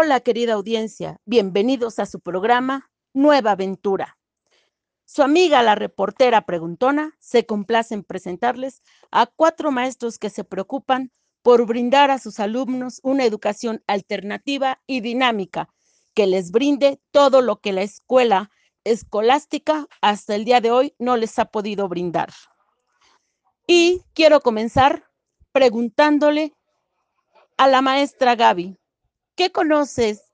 Hola querida audiencia, bienvenidos a su programa Nueva Aventura. Su amiga la reportera preguntona se complace en presentarles a cuatro maestros que se preocupan por brindar a sus alumnos una educación alternativa y dinámica que les brinde todo lo que la escuela escolástica hasta el día de hoy no les ha podido brindar. Y quiero comenzar preguntándole a la maestra Gaby, ¿qué conoces,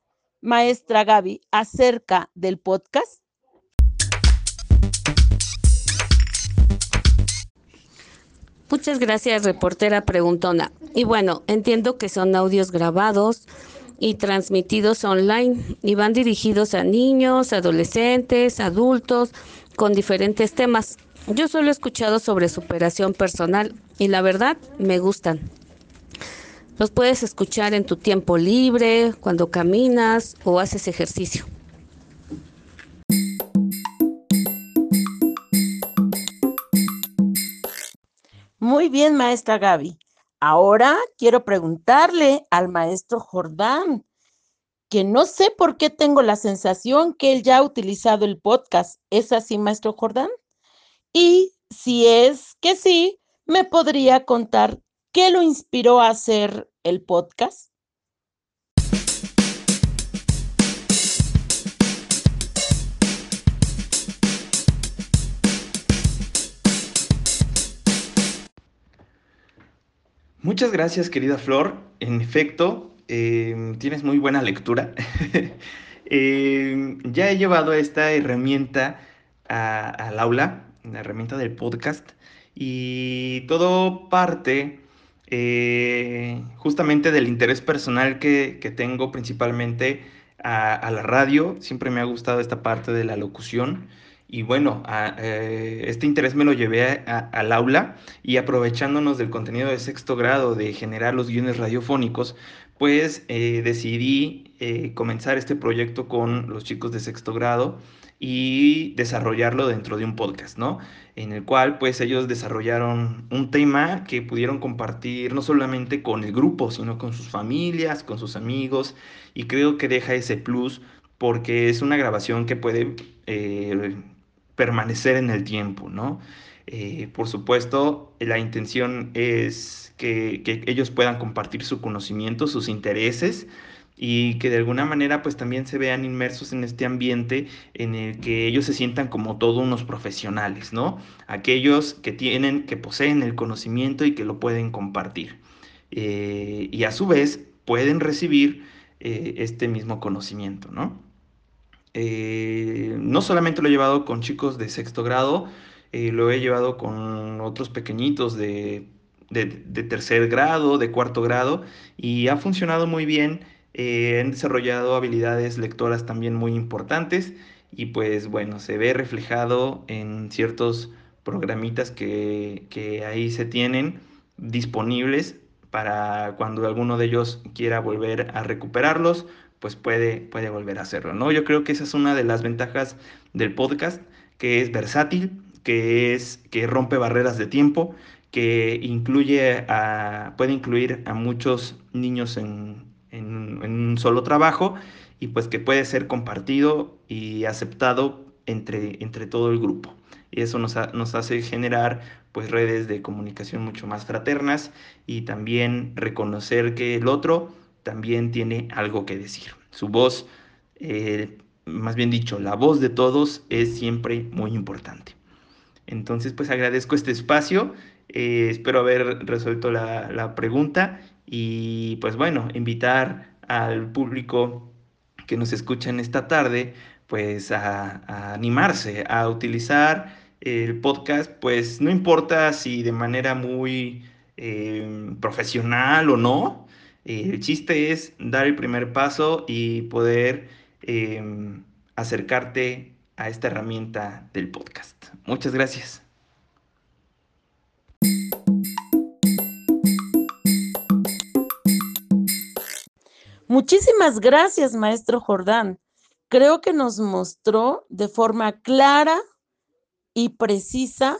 maestra Gaby, acerca del podcast? Muchas gracias, reportera preguntona. Y bueno, entiendo que son audios grabados y transmitidos online y van dirigidos a niños, adolescentes, adultos, con diferentes temas. Yo solo he escuchado sobre superación personal y la verdad me gustan. Los puedes escuchar en tu tiempo libre, cuando caminas o haces ejercicio. Muy bien, maestra Gaby. Ahora quiero preguntarle al maestro Jordán, que no sé por qué tengo la sensación que él ya ha utilizado el podcast. ¿Es así, maestro Jordán? Y si es que sí, ¿me podría contar qué lo inspiró a hacer el podcast? Muchas gracias, querida Flor. En efecto, em, tienes muy buena lectura. Em, ya he llevado esta herramienta al aula, la herramienta del podcast, y todo parte eh, justamente del interés personal que, tengo principalmente a, la radio. Siempre me ha gustado esta parte de la locución. Y bueno, eh, este interés me lo llevé al aula y aprovechándonos del contenido de sexto grado de generar los guiones radiofónicos, pues eh, decidí eh, comenzar este proyecto con los chicos de sexto grado y desarrollarlo dentro de un podcast, ¿no? En el cual pues ellos desarrollaron un tema que pudieron compartir no solamente con el grupo, sino con sus familias, con sus amigos y creo que deja ese plus porque es una grabación que puede permanecer en el tiempo, ¿no? Eh, por supuesto, la intención es que, ellos puedan compartir su conocimiento, sus intereses y que de alguna manera pues también se vean inmersos en este ambiente en el que ellos se sientan como todos unos profesionales, ¿no? Aquellos que tienen, que poseen el conocimiento y que lo pueden compartir. Eh, y a su vez pueden recibir eh, este mismo conocimiento, ¿no? No solamente lo he llevado con chicos de sexto grado, eh, lo he llevado con otros pequeñitos de, tercer grado, de cuarto grado, y ha funcionado muy bien. Eh, han desarrollado habilidades lectoras también muy importantes y pues bueno, se ve reflejado en ciertos programitas que, que ahí se tienen disponibles para cuando alguno de ellos quiera volver a recuperarlos pues puede, puede volver a hacerlo, ¿no? Yo creo que esa es una de las ventajas del podcast, que es versátil, que es que rompe barreras de tiempo, que incluye a, puede incluir a muchos niños en, un solo trabajo y pues que puede ser compartido y aceptado entre, entre todo el grupo. Y eso nos, nos hace generar pues redes de comunicación mucho más fraternas y también reconocer que el otro también tiene algo que decir. Su voz, eh, más bien dicho, la voz de todos es siempre muy importante. Entonces, pues agradezco este espacio, eh, espero haber resuelto la, pregunta y pues bueno, invitar al público que nos escucha en esta tarde, pues a, animarse, a utilizar el podcast, pues no importa si de manera muy eh, profesional o no, eh, el chiste es dar el primer paso y poder em, acercarte a esta herramienta del podcast. Muchas gracias. Muchísimas gracias, maestro Jordán. Creo que nos mostró de forma clara y precisa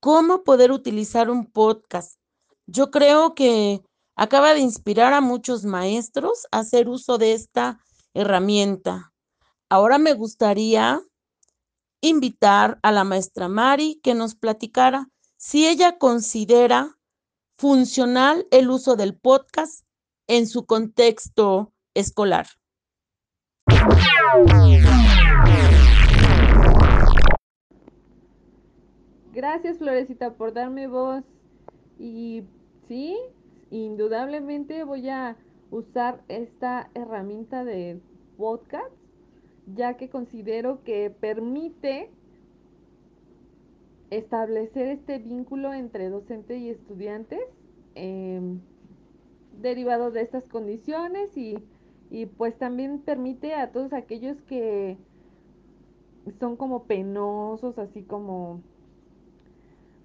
cómo poder utilizar un podcast. Yo creo que acaba de inspirar a muchos maestros a hacer uso de esta herramienta. Ahora me gustaría invitar a la maestra Mari que nos platicara si ella considera funcional el uso del podcast en su contexto escolar. Gracias Florecita por darme voz y sí, indudablemente voy a usar esta herramienta de podcast ya que considero que permite establecer este vínculo entre docente y estudiantes em, derivado de estas condiciones y, y pues también permite a todos aquellos que son como penosos, así como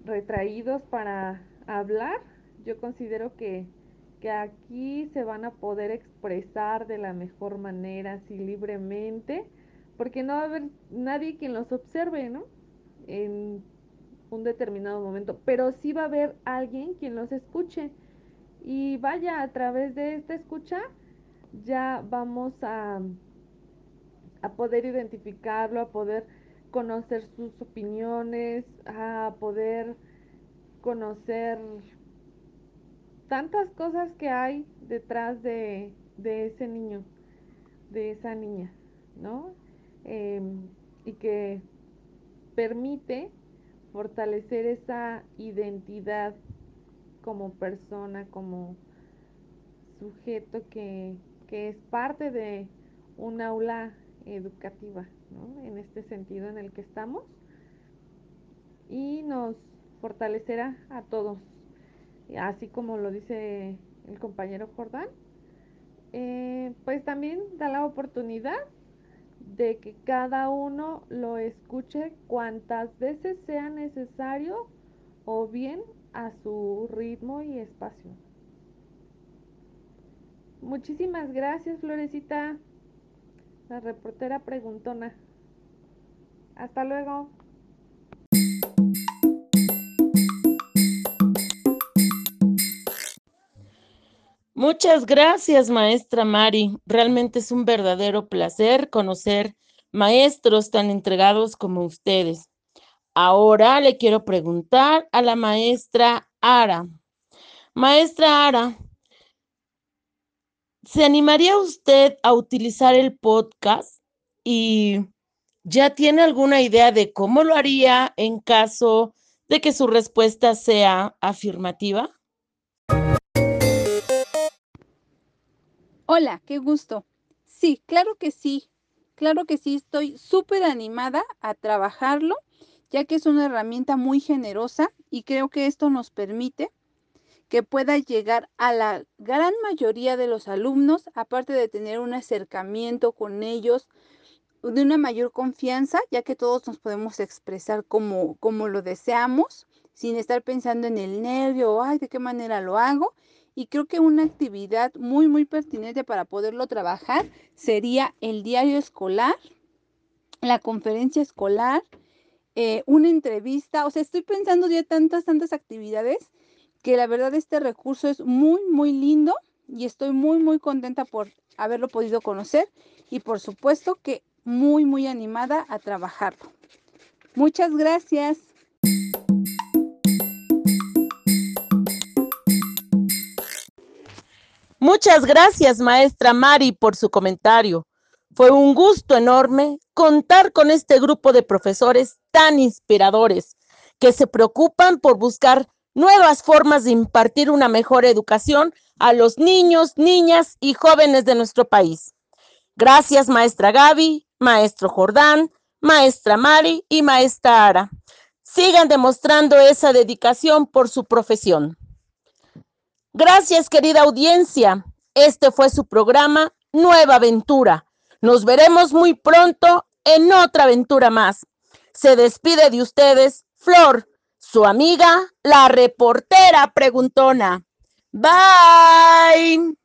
retraídos para hablar, yo considero que, que aquí se van a poder expresar de la mejor manera, así libremente, porque no va a haber nadie quien los observe, ¿no? En un determinado momento, pero sí va a haber alguien quien los escuche. Y vaya, a través de esta escucha ya vamos a, a poder identificarlo, a poder conocer sus opiniones, a poder conocer tantas cosas que hay detrás de, de ese niño, de esa niña, ¿no? Em, y que permite fortalecer esa identidad como persona, como sujeto que, que es parte de un aula educativa, ¿no? En este sentido en el que estamos. Y nos fortalecerá a todos, así como lo dice el compañero Jordán. Eh, pues también da la oportunidad de que cada uno lo escuche cuantas veces sea necesario o bien a su ritmo y espacio. Muchísimas gracias, Florecita, la reportera preguntona. Hasta luego. Muchas gracias, maestra Mari. Realmente es un verdadero placer conocer maestros tan entregados como ustedes. Ahora le quiero preguntar a la maestra Ara. Maestra Ara, ¿se animaría usted a utilizar el podcast y ya tiene alguna idea de cómo lo haría en caso de que su respuesta sea afirmativa? Hola, qué gusto. Sí, claro que sí. Claro que sí, estoy súper animada a trabajarlo, ya que es una herramienta muy generosa y creo que esto nos permite que pueda llegar a la gran mayoría de los alumnos, aparte de tener un acercamiento con ellos de una mayor confianza, ya que todos nos podemos expresar como, como lo deseamos, sin estar pensando en el nervio ay, de qué manera lo hago, y creo que una actividad muy, muy pertinente para poderlo trabajar sería el diario escolar, la conferencia escolar, eh, una entrevista. O sea, estoy pensando ya tantas, tantas actividades que la verdad este recurso es muy, muy lindo y estoy muy, muy contenta por haberlo podido conocer y por supuesto que muy, muy animada a trabajarlo. Muchas gracias. Muchas gracias, maestra Mari, por su comentario. Fue un gusto enorme contar con este grupo de profesores tan inspiradores que se preocupan por buscar nuevas formas de impartir una mejor educación a los niños, niñas y jóvenes de nuestro país. Gracias, maestra Gaby, maestro Jordán, maestra Mari y maestra Ara. Sigan demostrando esa dedicación por su profesión. Gracias, querida audiencia. Este fue su programa Nueva Aventura. Nos veremos muy pronto en otra aventura más. Se despide de ustedes Flor, su amiga, la reportera preguntona. Bye.